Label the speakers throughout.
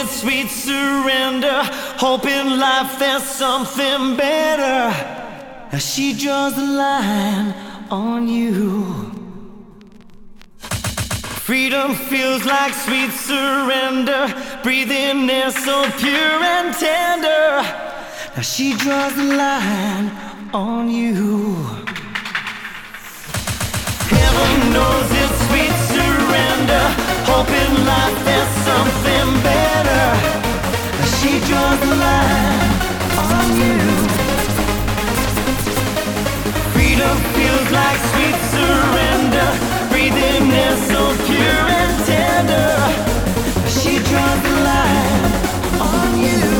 Speaker 1: it's sweet surrender. Hope in life there's something better. As she draws the line on you. Freedom feels like sweet surrender. Breathing air so pure and tender. Now she draws the line on you. Heaven knows it's sweet surrender. Hope in life there's something better. She draws the line on you. Freedom feels like sweet surrender. Breathing air so pure and tender. She draws the line on you.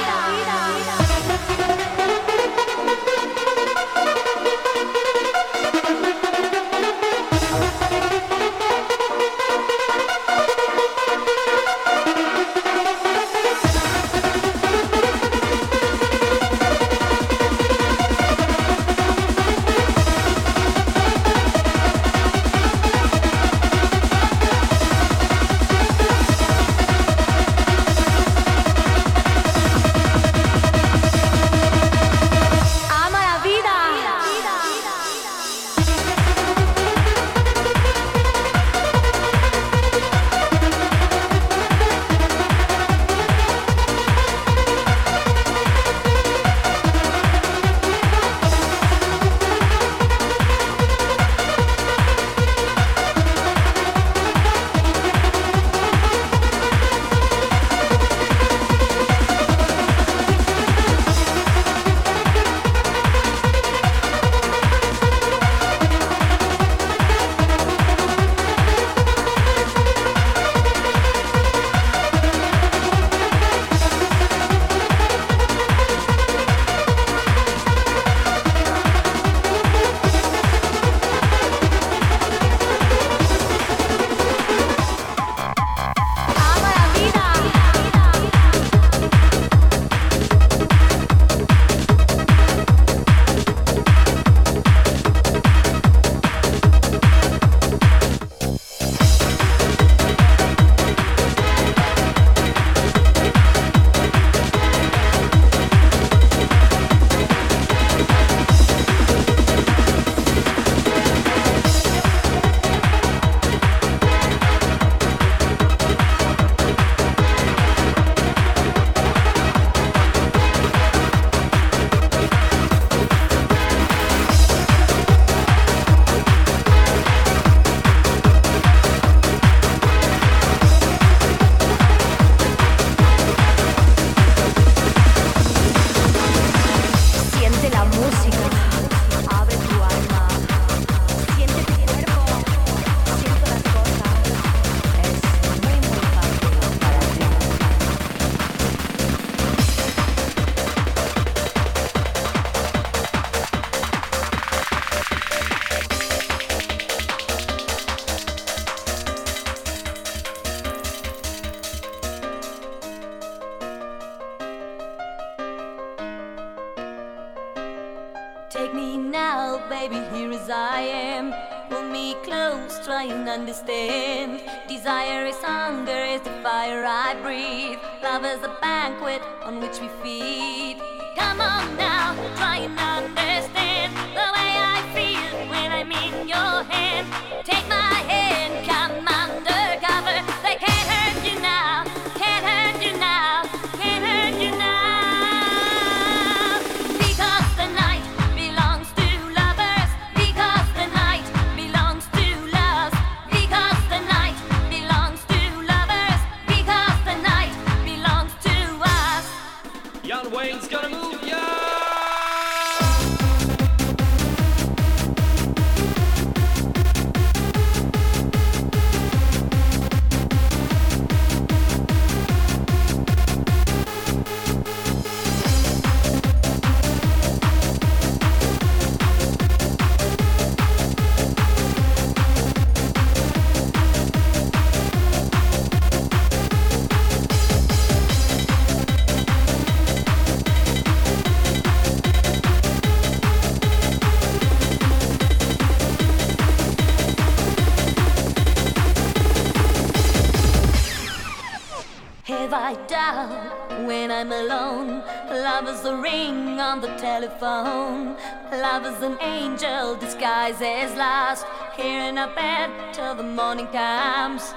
Speaker 2: as I am. pull me close, try and
Speaker 3: understand. Desire is hunger, is the fire I breathe. Love is a banquet on which we feed. Come on now, try and understand the way I feel when I'm in your hand. Telephone. Love is an angel disguised as last. Here in a bed till the
Speaker 4: morning comes.